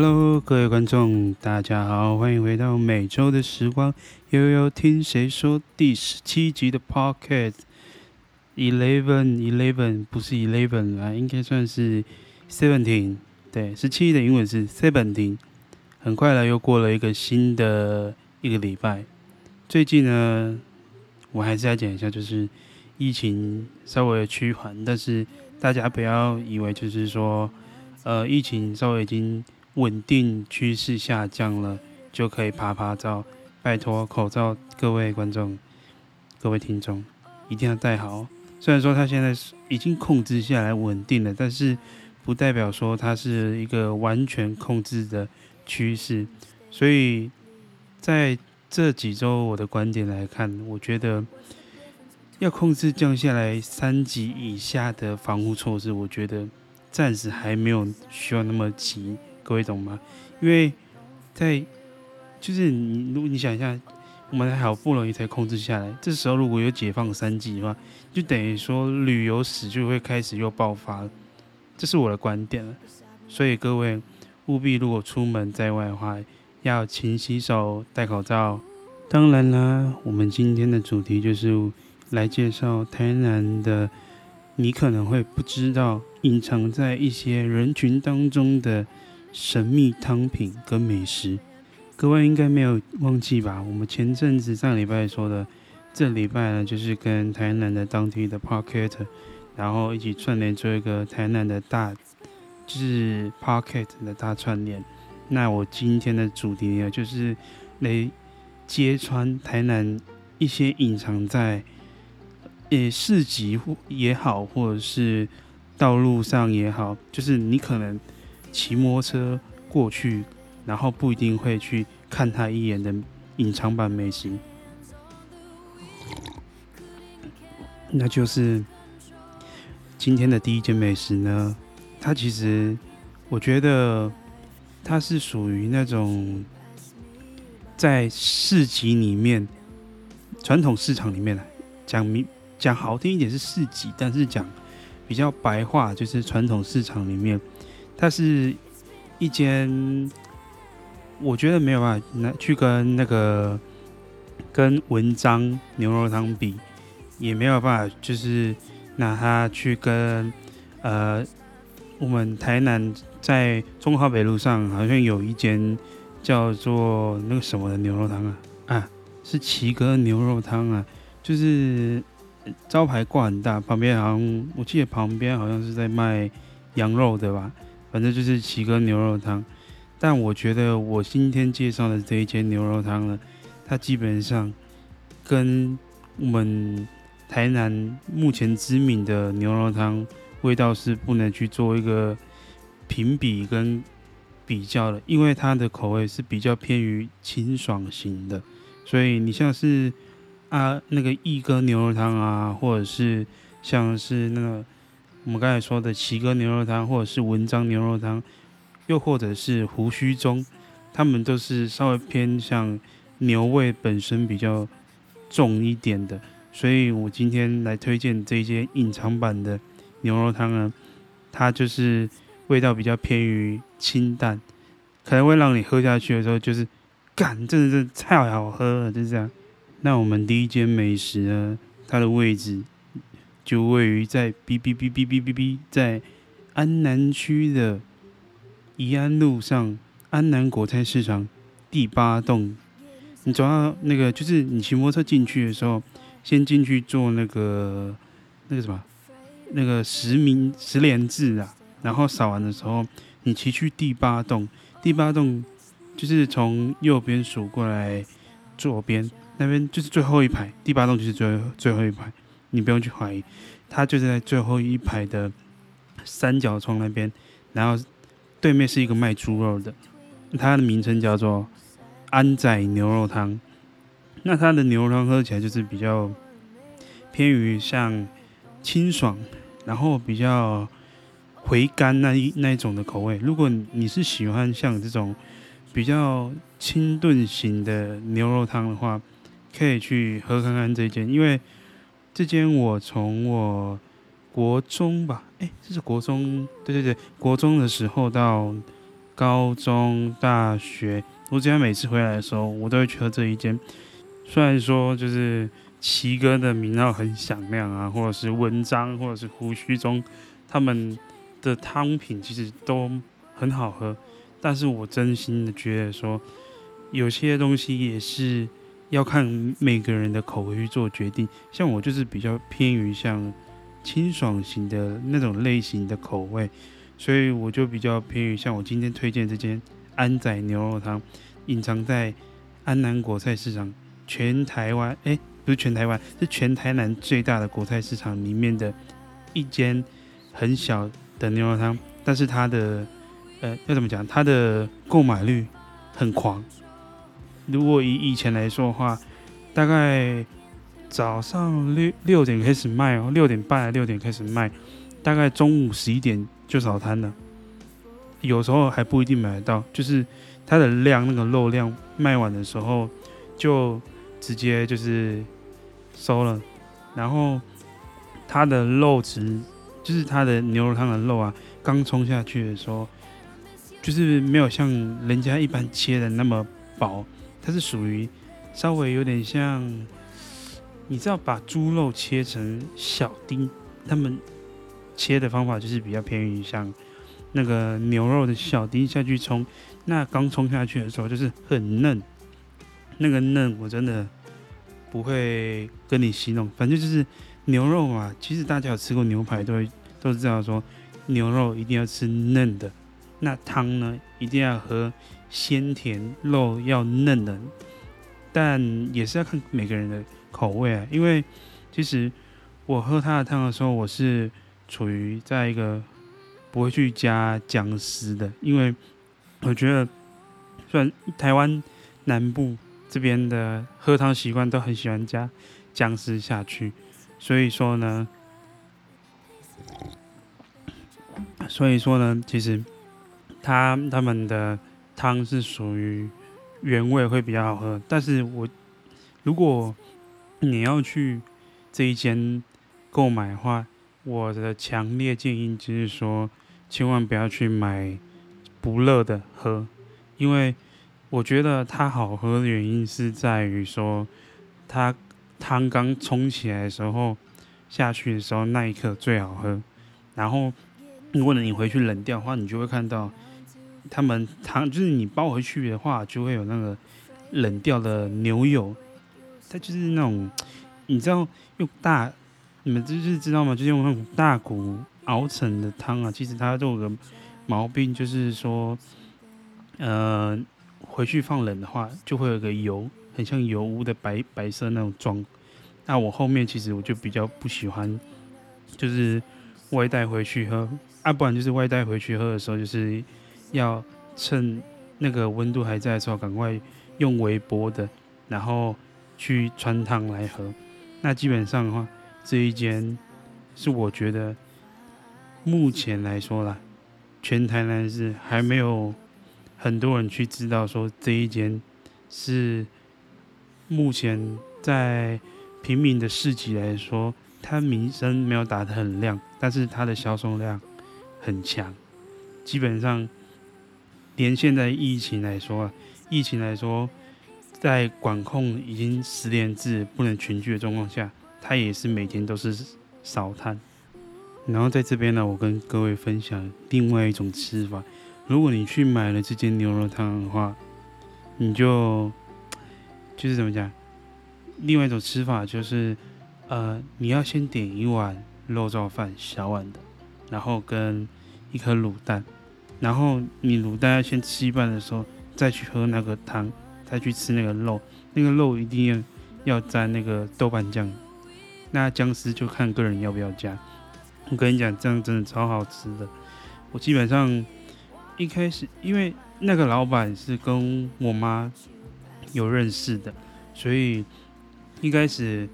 Hello，各位观众，大家好，欢迎回到每周的时光，悠悠听谁说第十七集的 Pocket。Eleven Eleven 不是 Eleven 啊，应该算是 Seventeen。对，十七的英文是 Seventeen。很快了，又过了一个新的一个礼拜。最近呢，我还是要讲一下，就是疫情稍微趋缓，但是大家不要以为就是说，呃，疫情稍微已经稳定趋势下降了，就可以趴趴照。拜托，口罩，各位观众、各位听众，一定要戴好。虽然说它现在已经控制下来稳定了，但是不代表说它是一个完全控制的趋势。所以在这几周我的观点来看，我觉得要控制降下来三级以下的防护措施，我觉得暂时还没有需要那么急。各位懂吗？因为在就是你，如果你想一下。我们好不容易才控制下来，这时候如果有解放三级的话，就等于说旅游史就会开始又爆发了，这是我的观点了。所以各位务必如果出门在外的话，要勤洗手、戴口罩。当然啦，我们今天的主题就是来介绍台南的，你可能会不知道隐藏在一些人群当中的神秘汤品跟美食。各位应该没有忘记吧？我们前阵子上礼拜说的，这礼拜呢，就是跟台南的当地的 Pocket，然后一起串联做一个台南的大，就是 Pocket 的大串联。那我今天的主题呢，就是来揭穿台南一些隐藏在呃市集也好，或者是道路上也好，就是你可能骑摩托车过去。然后不一定会去看他一眼的隐藏版美食，那就是今天的第一件美食呢。它其实我觉得它是属于那种在市集里面、传统市场里面讲明讲好听一点是市集，但是讲比较白话就是传统市场里面，它是一间。我觉得没有办法拿去跟那个跟文章牛肉汤比，也没有办法，就是拿它去跟呃我们台南在中华北路上好像有一间叫做那个什么的牛肉汤啊啊，是奇哥牛肉汤啊，就是招牌挂很大，旁边好像我记得旁边好像是在卖羊肉的吧，反正就是奇哥牛肉汤。但我觉得我今天介绍的这一间牛肉汤呢，它基本上跟我们台南目前知名的牛肉汤味道是不能去做一个评比跟比较的，因为它的口味是比较偏于清爽型的，所以你像是啊那个一哥牛肉汤啊，或者是像是那个我们刚才说的奇哥牛肉汤，或者是文章牛肉汤。又或者是胡须中，他们都是稍微偏向牛味本身比较重一点的，所以我今天来推荐这一间隐藏版的牛肉汤呢，它就是味道比较偏于清淡，可能会让你喝下去的时候就是，干，真的是太好喝了，就是这样。那我们第一间美食呢，它的位置就位于在 B B B B B B B 在安南区的。宜安路上安南果菜市场第八栋，你走到那个就是你骑摩托车进去的时候，先进去做那个那个什么那个实名实联制啊，然后扫完的时候，你骑去第八栋，第八栋就是从右边数过来左边那边就是最后一排，第八栋就是最最后一排，你不用去怀疑，它就在最后一排的三角窗那边，然后。对面是一个卖猪肉的，它的名称叫做安仔牛肉汤。那它的牛肉汤喝起来就是比较偏于像清爽，然后比较回甘那一那一种的口味。如果你是喜欢像这种比较清炖型的牛肉汤的话，可以去喝看看这间，因为这间我从我。国中吧，哎，这是国中，对对对，国中的时候到高中、大学，我只要每次回来的时候，我都会去喝这一间。虽然说就是奇哥的名号很响亮啊，或者是文章，或者是胡须中，他们的汤品其实都很好喝，但是我真心的觉得说，有些东西也是要看每个人的口味去做决定。像我就是比较偏于像清爽型的那种类型的口味，所以我就比较偏于像我今天推荐这间安仔牛肉汤，隐藏在安南国菜市场。全台湾哎，不是全台湾，是全台南最大的国菜市场里面的一间很小的牛肉汤，但是它的呃要怎么讲？它的购买率很狂。如果以以前来说的话，大概早上六六点开始卖哦，六点半六点开始卖，大概中午十一点就扫摊了。有时候还不一定买得到，就是它的量那个肉量卖完的时候就。直接就是收了，然后它的肉质就是它的牛肉汤的肉啊，刚冲下去的时候，就是没有像人家一般切的那么薄，它是属于稍微有点像，你知道把猪肉切成小丁，他们切的方法就是比较偏于像那个牛肉的小丁下去冲，那刚冲下去的时候就是很嫩。那个嫩我真的不会跟你形容，反正就是牛肉嘛。其实大家有吃过牛排，都会都知道说牛肉一定要吃嫩的。那汤呢，一定要喝鲜甜，肉要嫩的。但也是要看每个人的口味啊。因为其实我喝它的汤的时候，我是处于在一个不会去加姜丝的，因为我觉得虽然台湾南部。这边的喝汤习惯都很喜欢加姜丝下去，所以说呢，所以说呢，其实他他们的汤是属于原味会比较好喝。但是我如果你要去这一间购买的话，我的强烈建议就是说，千万不要去买不热的喝，因为。我觉得它好喝的原因是在于说，它汤刚冲起来的时候，下去的时候那一刻最好喝。然后，如果你回去冷掉的话，你就会看到，他们汤就是你包回去的话，就会有那个冷掉的牛油。它就是那种，你知道用大，你们就是知道吗？就是用那种大骨熬成的汤啊，其实它都有个毛病，就是说，呃。回去放冷的话，就会有个油，很像油污的白白色那种状。那我后面其实我就比较不喜欢，就是外带回去喝，啊，不然就是外带回去喝的时候，就是要趁那个温度还在的时候，赶快用微波的，然后去汆烫来喝。那基本上的话，这一间是我觉得目前来说啦，全台南市还没有。很多人去知道说这一间是目前在平民的市集来说，它名声没有打得很亮，但是它的销售量很强。基本上，连现在疫情来说，疫情来说，在管控已经实联制不能群聚的状况下，它也是每天都是少摊。然后在这边呢，我跟各位分享另外一种吃法。如果你去买了这间牛肉汤的话，你就就是怎么讲？另外一种吃法就是，呃，你要先点一碗肉燥饭，小碗的，然后跟一颗卤蛋，然后你卤蛋要先吃一半的时候，再去喝那个汤，再去吃那个肉，那个肉一定要要沾那个豆瓣酱，那姜丝就看个人要不要加。我跟你讲，这样真的超好吃的，我基本上。一开始，因为那个老板是跟我妈有认识的，所以一开始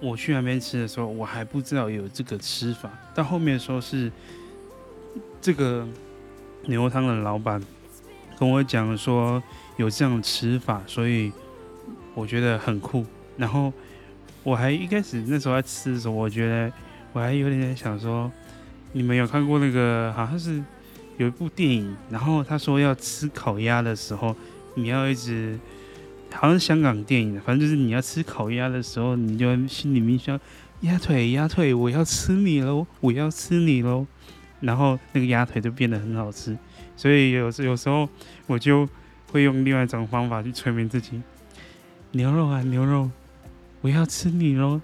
我去那边吃的时候，我还不知道有这个吃法。到后面说是这个牛肉汤的老板跟我讲说有这样吃法，所以我觉得很酷。然后我还一开始那时候在吃的时候，我觉得我还有点在想说，你们有看过那个好像是。有一部电影，然后他说要吃烤鸭的时候，你要一直，好像是香港电影，反正就是你要吃烤鸭的时候，你就心里面想，鸭腿鸭腿，我要吃你喽，我要吃你喽，然后那个鸭腿就变得很好吃。所以有时有时候我就会用另外一种方法去催眠自己，牛肉啊牛肉，我要吃你喽，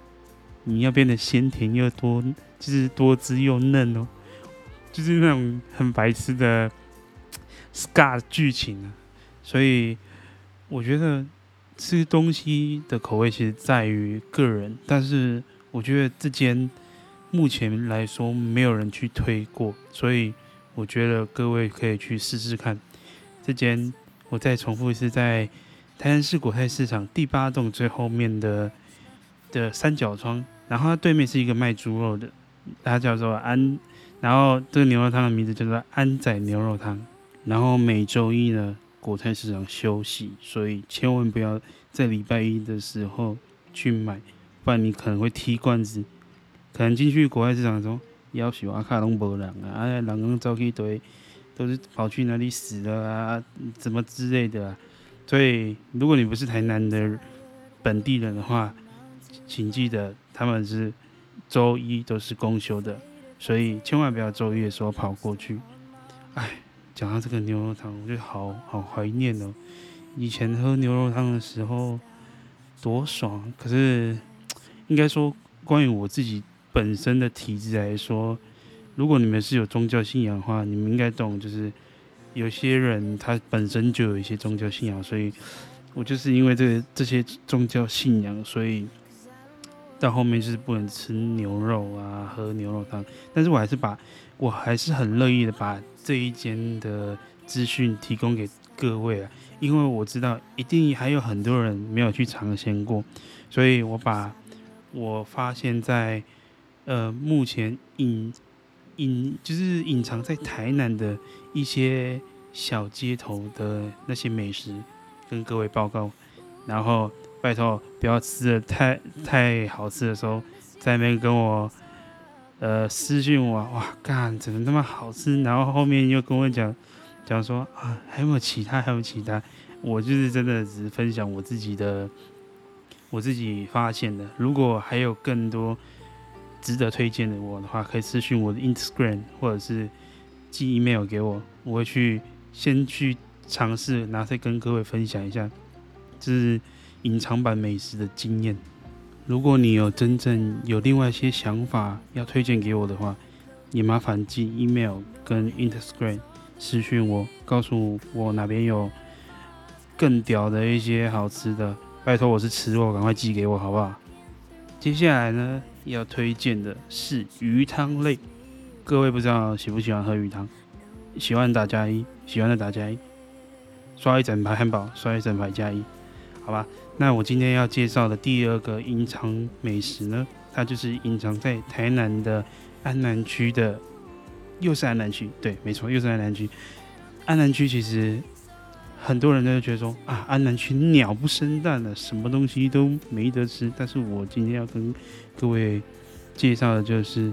你要变得鲜甜又多，就是多汁又嫩哦。就是那种很白痴的 scar 剧情啊，所以我觉得吃东西的口味其实在于个人，但是我觉得这间目前来说没有人去推过，所以我觉得各位可以去试试看。这间我再重复一次，在台南市国泰市场第八栋最后面的的三角窗，然后它对面是一个卖猪肉的，它叫做安。然后这个牛肉汤的名字叫做安仔牛肉汤。然后每周一呢，国泰市场休息，所以千万不要在礼拜一的时候去买，不然你可能会踢罐子。可能进去国外市场中，要求阿卡拢无人啊，啊，人拢走去堆，都是跑去哪里死了啊，怎么之类的啊。所以如果你不是台南的本地人的话，请记得他们是周一都是公休的。所以千万不要周一的时候跑过去。哎，讲到这个牛肉汤，我就好好怀念哦。以前喝牛肉汤的时候多爽。可是应该说，关于我自己本身的体质来说，如果你们是有宗教信仰的话，你们应该懂，就是有些人他本身就有一些宗教信仰，所以我就是因为这个这些宗教信仰，所以。到后面就是不能吃牛肉啊，喝牛肉汤。但是我还是把，我还是很乐意的把这一间的资讯提供给各位啊，因为我知道一定还有很多人没有去尝鲜过，所以我把我发现在呃目前隐隐就是隐藏在台南的一些小街头的那些美食跟各位报告，然后。拜托，不要吃的太太好吃的时候，在那边跟我呃私讯我，哇，干，怎么那么好吃？然后后面又跟我讲讲说啊，还有没有其他？还有其他？我就是真的只分享我自己的，我自己发现的。如果还有更多值得推荐的我的话，可以私讯我的 Instagram 或者是寄 email 给我，我会去先去尝试，拿出来跟各位分享一下，这是。隐藏版美食的经验，如果你有真正有另外一些想法要推荐给我的话，也麻烦寄 email 跟 Instagram 私讯我，告诉我哪边有更屌的一些好吃的，拜托我是吃货，赶快寄给我好不好？接下来呢，要推荐的是鱼汤类，各位不知道喜不喜欢喝鱼汤？喜欢打加一，喜欢的打加一，刷一整排汉堡，刷一整排加一，好吧？那我今天要介绍的第二个隐藏美食呢，它就是隐藏在台南的安南区的，又是安南区，对，没错，又是安南区。安南区其实很多人都觉得说啊，安南区鸟不生蛋了，什么东西都没得吃。但是我今天要跟各位介绍的就是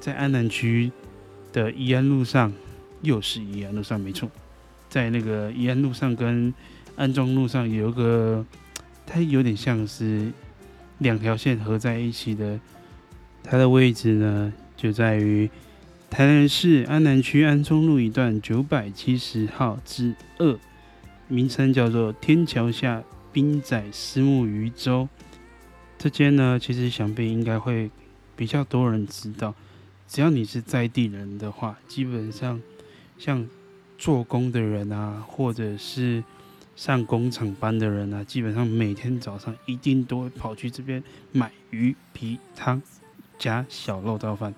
在安南区的宜安路上，又是宜安路上，没错，在那个宜安路上跟安中路上有一个。它有点像是两条线合在一起的，它的位置呢就在于台南市安南区安中路一段九百七十号之二，名称叫做天桥下滨仔私募鱼粥。这间呢，其实想必应该会比较多人知道，只要你是在地人的话，基本上像做工的人啊，或者是。上工厂班的人、啊，基本上每天早上一定都会跑去这边买鱼皮汤加小肉燥饭，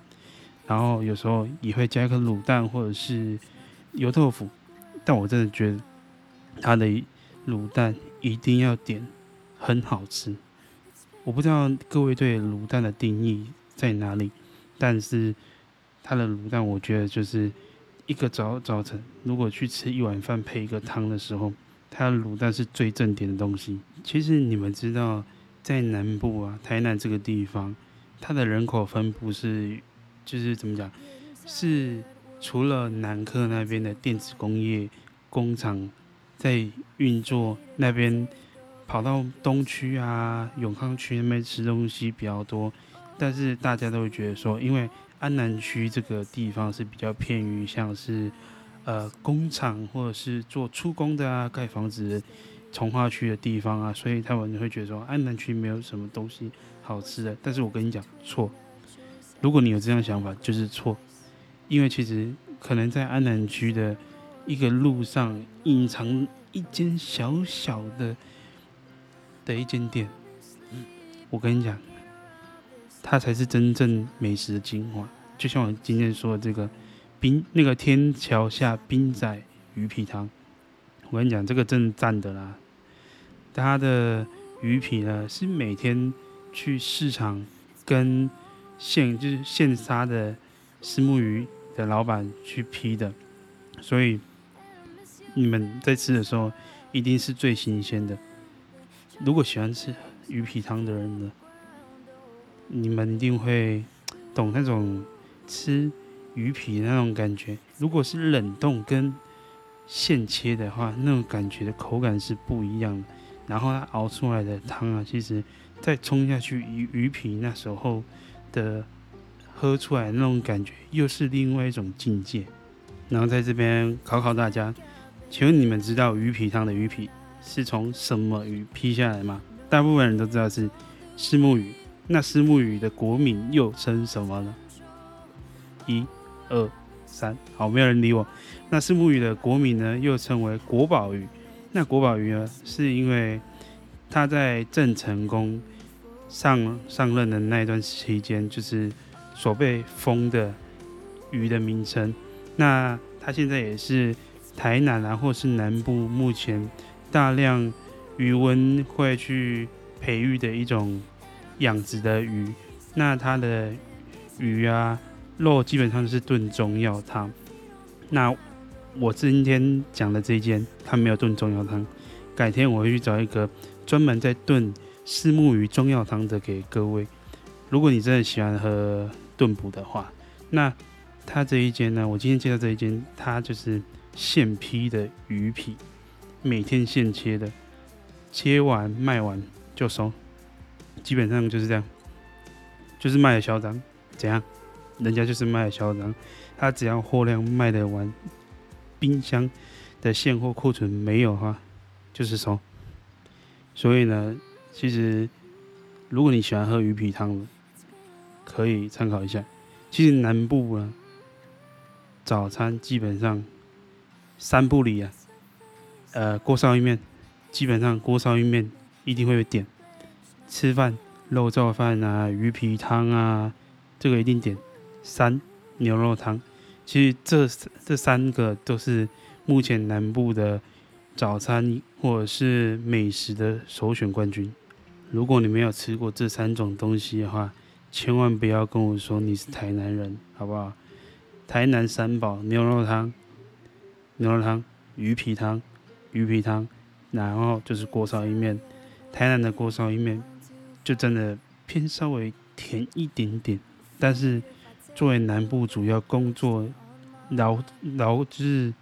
然后有时候也会加一颗卤蛋或者是油豆腐。但我真的觉得它的卤蛋一定要点，很好吃。我不知道各位对卤蛋的定义在哪里，但是它的卤蛋我觉得就是一个早早晨如果去吃一碗饭配一个汤的时候。它的卤蛋是最正点的东西。其实你们知道，在南部啊，台南这个地方，它的人口分布是，就是怎么讲，是除了南科那边的电子工业工厂在运作，那边跑到东区啊、永康区那边吃东西比较多，但是大家都会觉得说，因为安南区这个地方是比较偏于像是呃工厂或者是做出工的啊、盖房子的重划区的地方啊，所以他们会觉得说安南区没有什么东西好吃的。但是我跟你讲错，如果你有这样想法，就是错。因为其实可能在安南区的一个路上隐藏一间小小的的一间店，我跟你讲，它才是真正美食的精华。就像我今天说的这个冰那个天桥下冰仔鱼皮汤，我跟你讲，这个真赞的啦。它的鱼皮呢是每天去市场跟现就是现杀的虱目鱼。的老板去批的，所以你们在吃的时候一定是最新鲜的。如果喜欢吃鱼皮汤的人呢，你们一定会懂那种吃鱼皮那种感觉。如果是冷冻跟现切的话，那种感觉的口感是不一样的。然后它熬出来的汤啊，其实再冲下去鱼鱼皮那时候的。喝出来那种感觉又是另外一种境界。然后在这边考考大家，请问你们知道鱼皮汤的鱼皮是从什么鱼劈下来吗？大部分人都知道是虱目鱼。那虱目鱼的国名又称什么呢？一、二、三，好，没有人理我。那虱目鱼的国名呢，又称为国宝鱼。那国宝鱼呢，是因为他在郑成功上上任的那一段期间，就是。所被封的鱼的名称，那它现在也是台南啊，或是南部目前大量鱼塭会去培育的一种养殖的鱼。那它的鱼啊肉基本上是炖中药汤。那我今天讲的这一间，它没有炖中药汤。改天我会去找一个专门在炖虱目鱼中药汤的给各位。如果你真的喜欢喝。炖补的话，那他这一间呢？我今天介绍这一间，它就是现批的鱼皮，每天现切的，切完卖完就收，基本上就是这样，就是卖的嚣张。怎样？人家就是卖的嚣张，他只要货量卖得完，冰箱的现货库存没有的话，就是收。所以呢，其实如果你喜欢喝鱼皮汤的可以参考一下。其实南部呢，早餐基本上三不离啊，呃，锅烧意面，基本上锅烧意面一定会点。吃饭肉燥饭啊，鱼皮汤啊，这个一定点。三牛肉汤，其实这这三个都是目前南部的早餐或者是美食的首选冠军。如果你没有吃过这三种东西的话，千万不要跟我说你是台南人，好不好？台南三宝：牛肉汤、牛肉汤、鱼皮汤、鱼皮汤，然后就是锅烧意面。台南的锅烧意面就真的偏稍微甜一点点，但是作为南部主要工作劳劳就是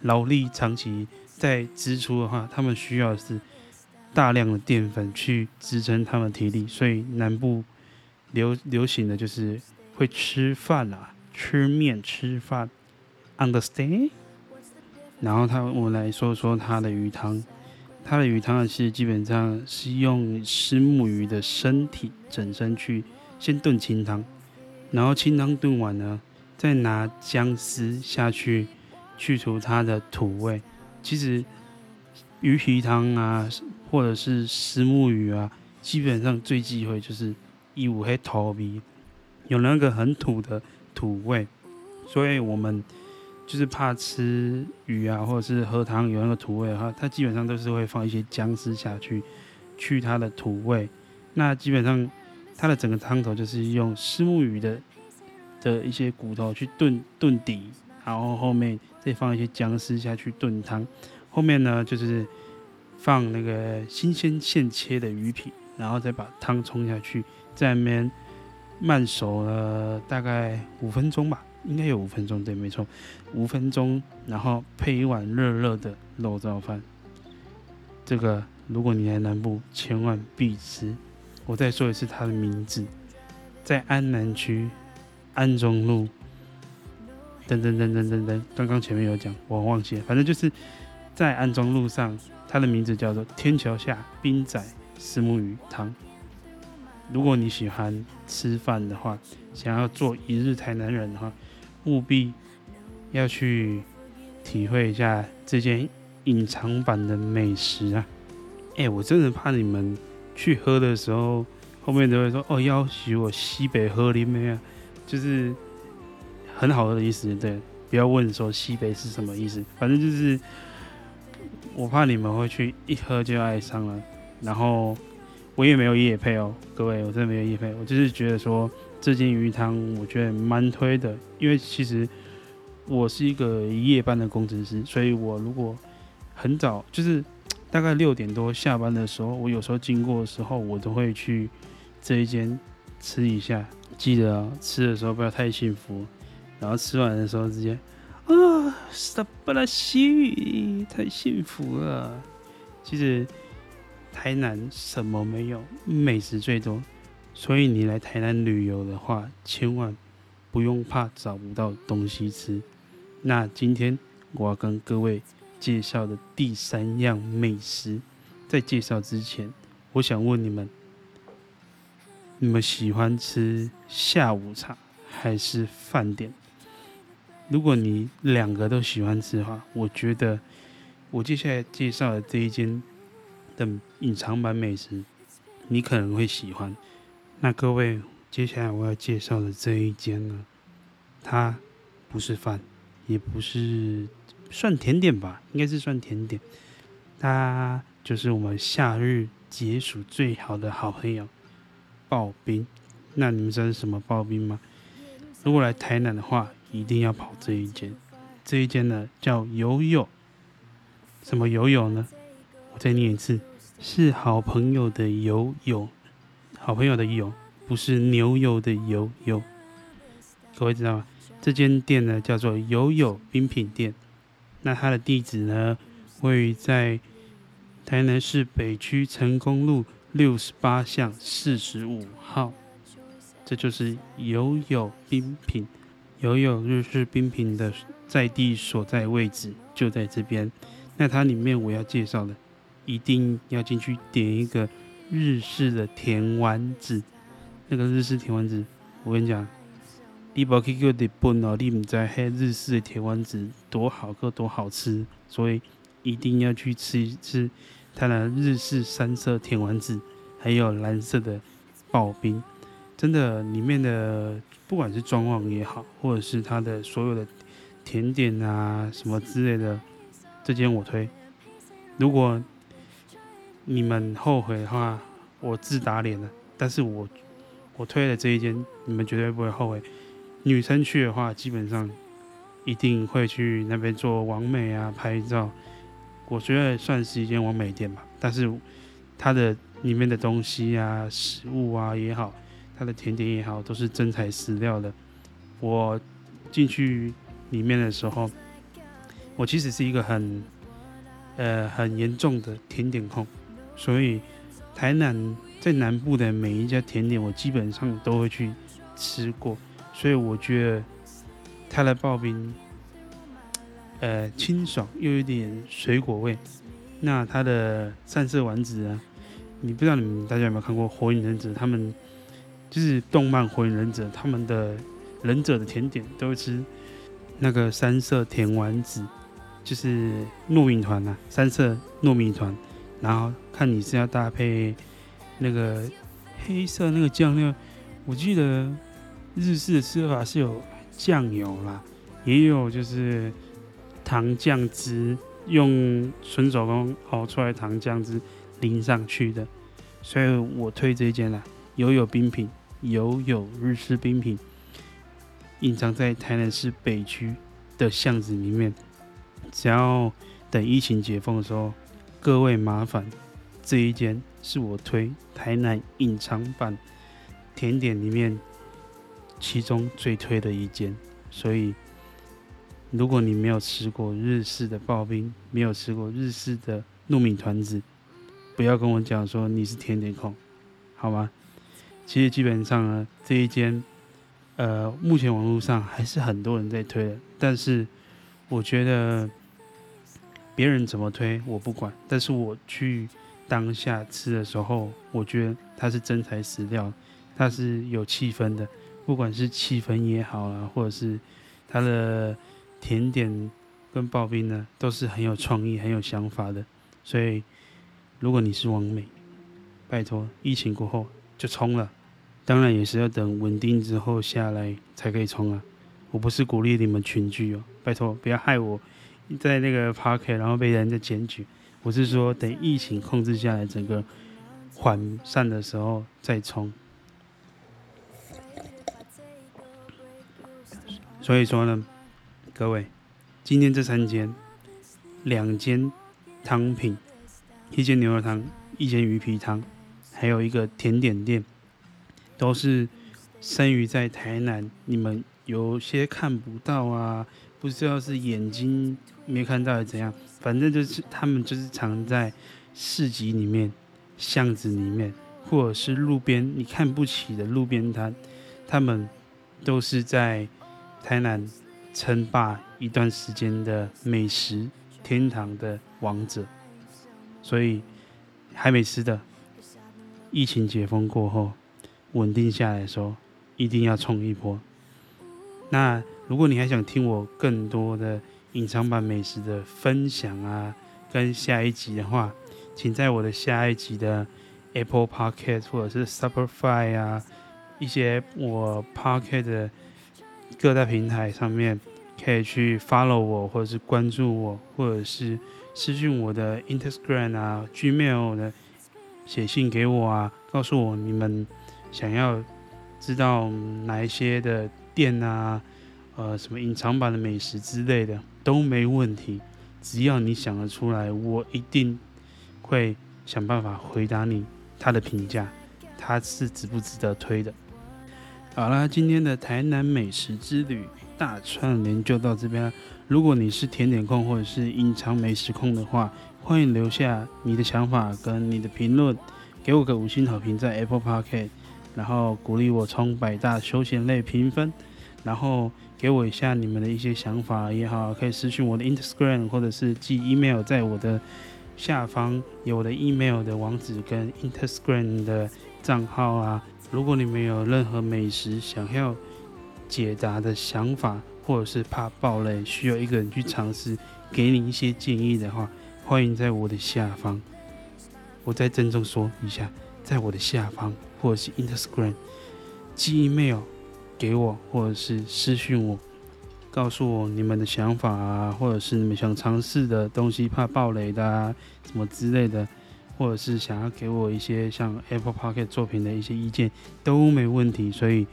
劳力长期在支出的话，他们需要的是大量的淀粉去支撑他们体力，所以南部。流流行的就是会吃饭啊，吃面吃饭，understand？然后他我来说说他的鱼汤，他的鱼汤呢是基本上是用石目鱼的身体整身去先炖清汤，然后清汤炖完呢，再拿姜丝下去去除它的土味。其实鱼皮汤啊，或者是石目鱼啊，基本上最忌讳就是。一五黑头皮，有那个很土的土味，所以我们就是怕吃鱼啊，或者是喝汤有那个土味的话，它基本上都是会放一些姜丝下去去它的土味。那基本上它的整个汤头就是用虱目鱼的的一些骨头去炖炖底，然后后面再放一些姜丝下去炖汤。后面呢就是放那个新鲜现切的鱼皮，然后再把汤冲下去。在那边慢熟了大概五分钟吧，应该有五分钟，对，没错，五分钟，然后配一碗热热的肉燥饭。这个如果你来南部，千万必吃。我再说一次它的名字，在安南区安中路。等等等等等等，刚刚前面有讲，我忘记了，反正就是在安中路上，它的名字叫做天桥下兵仔虱目鱼汤。如果你喜欢吃饭的话，想要做一日台南人的话，务必要去体会一下这间隐藏版的美食啊！哎、我真的怕你们去喝的时候，后面都会说哦，要许我西北喝里面啊，就是。很好喝的意思，对，不要问说西北是什么意思，反正就是我怕你们会去一喝就爱上了，然后我也没有夜配哦，各位，我真的没有夜配，我就是觉得说这间鱼汤我觉得蛮推的，因为其实我是一个夜班的工程师，所以我如果很早就是大概六点多下班的时候，我有时候经过的时候，我都会去这一间吃一下，记得哦，吃的时候不要太幸福。然后吃完的时候直接啊，萨巴拉西，太幸福了。其实台南什么没有，美食最多，所以你来台南旅游的话，千万不用怕找不到东西吃。那今天我要跟各位介绍的第三样美食，在介绍之前，我想问你们：你们喜欢吃下午茶还是饭点？如果你两个都喜欢吃的话，我觉得我接下来介绍的这一间的隐藏版美食，你可能会喜欢。那各位，接下来我要介绍的这一间呢，它不是饭，也不是算甜点吧，应该是算甜点。它就是我们夏日解暑最好的好朋友——刨冰。那你们知道是什么刨冰吗？如果来台南的话，一定要跑这一间，这一间呢叫友友，什么友友呢？我再念一次，是好朋友的友友，好朋友的友，不是牛油的油油。各位知道吗？这间店呢叫做友友冰品店，那它的地址呢位于在台南市北区成功路六十八巷四十五号，这就是友友冰品。友友日式冰品的在地所在位置就在这边。那它里面我要介绍的，一定要进去点一个日式的甜丸子。那个日式甜丸子，我跟你讲，你不去叫日本哦，你不知道日式的甜丸子多好喝多好吃。所以一定要去吃一吃它的日式三色甜丸子，还有蓝色的刨冰。真的，里面的不管是装潢也好，或者是它的所有的甜点啊什么之类的，这间我推。如果你们后悔的话，我自打脸了。但是我我推的这一间，你们绝对不会后悔。女生去的话，基本上一定会去那边做完美啊拍照。我觉得算是一间完美店吧。但是它的里面的东西啊、食物啊也好。它的甜点也好，都是真材实料的。我进去里面的时候，我其实是一个很呃很严重的甜点控，所以台南在南部的每一家甜点，我基本上都会去吃过。所以我觉得它的刨冰呃清爽又有点水果味。那它的三色丸子啊，你不知道你们大家有没有看过《火影忍者》他们？就是动漫《火影忍者》，他们的忍者的甜点都会吃那个三色甜丸子，就是糯米团、啊，三色糯米团，然后看你是要搭配那个黑色那个酱料。我记得日式的吃法是有酱油啦，也有就是糖酱汁，用纯手工熬出来糖酱汁淋上去的，所以我推这间啦。有有冰品，有有日式冰品，隐藏在台南市北区的巷子里面。只要等疫情解封的时候，各位麻烦，这一间是我推台南隐藏版甜点里面其中最推的一间，所以如果你没有吃过日式的刨冰，没有吃过日式的糯米团子，不要跟我讲说你是甜点控，好吗？其实基本上呢，这一间，呃，目前网络上还是很多人在推的，但是我觉得别人怎么推我不管，但是我去当下吃的时候，我觉得它是真材实料，它是有气氛的，不管是气氛也好啊，或者是它的甜点跟刨冰呢，都是很有创意、很有想法的，所以。如果你是王美，拜托，疫情过后就冲了，当然也是要等稳定之后下来才可以冲啊。我不是鼓励你们群聚哦，拜托不要害我在那个 park 然后被人家检举。我是说等疫情控制下来，整个缓散的时候再冲。所以说呢，各位，今天这三间，两间汤品。一间牛肉汤，一间鱼皮汤，还有一个甜点店，都是生于在台南。你们有些看不到啊，不知道是眼睛没看到还是怎样，反正就是他们就是藏在市集里面、巷子里面，或者是路边你看不起的路边摊，他们都是在台南称霸一段时间的美食天堂的王者。所以还没吃的，疫情解封过后稳定下来的时候，一定要冲一波。那如果你还想听我更多的隐藏版美食的分享啊，跟下一集的话，请在我的下一集的 Apple Pocket 或者是 Spotify 啊，一些我 Pocket 的各大平台上面，可以去 follow 我，或者是关注我，或者是。私讯我的 Instagram 啊，Gmail 的写信给我啊，告诉我你们想要知道哪一些的店啊，呃，什么隐藏版的美食之类的都没问题，只要你想得出来，我一定会想办法回答你他的评价，他是值不值得推的。好啦，今天的台南美食之旅大串联就到这边。如果你是甜点控或者是隐藏美食控的话，欢迎留下你的想法跟你的评论，给我个五星好评在 Apple Podcast，然后鼓励我冲百大休闲类评分，然后给我一下你们的一些想法也好，可以私讯我的 Instagram 或者是寄 email，在我的下方有我的 email 的网址跟 Instagram 的账号啊。如果你们有任何美食想要解答的想法，或者是怕爆雷，需要一个人去尝试，给你一些建议的话，欢迎在我的下方。我再郑重说一下，在我的下方，或者是 Instagram 寄 email 给我，或者是私讯我，告诉我你们的想法啊，或者是你们想尝试的东西，怕爆雷的啊，什么之类的，或者是想要给我一些像 Apple Pocket 作品的一些意见，都没问题。所以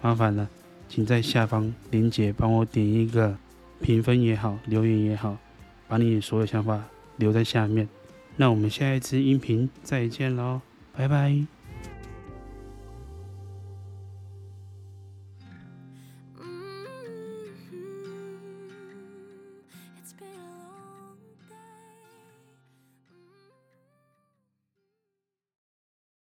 麻烦了。请在下方链接帮我点一个评分也好，留言也好，把你所有想法留在下面。那我们下一次音频再见喽，拜拜。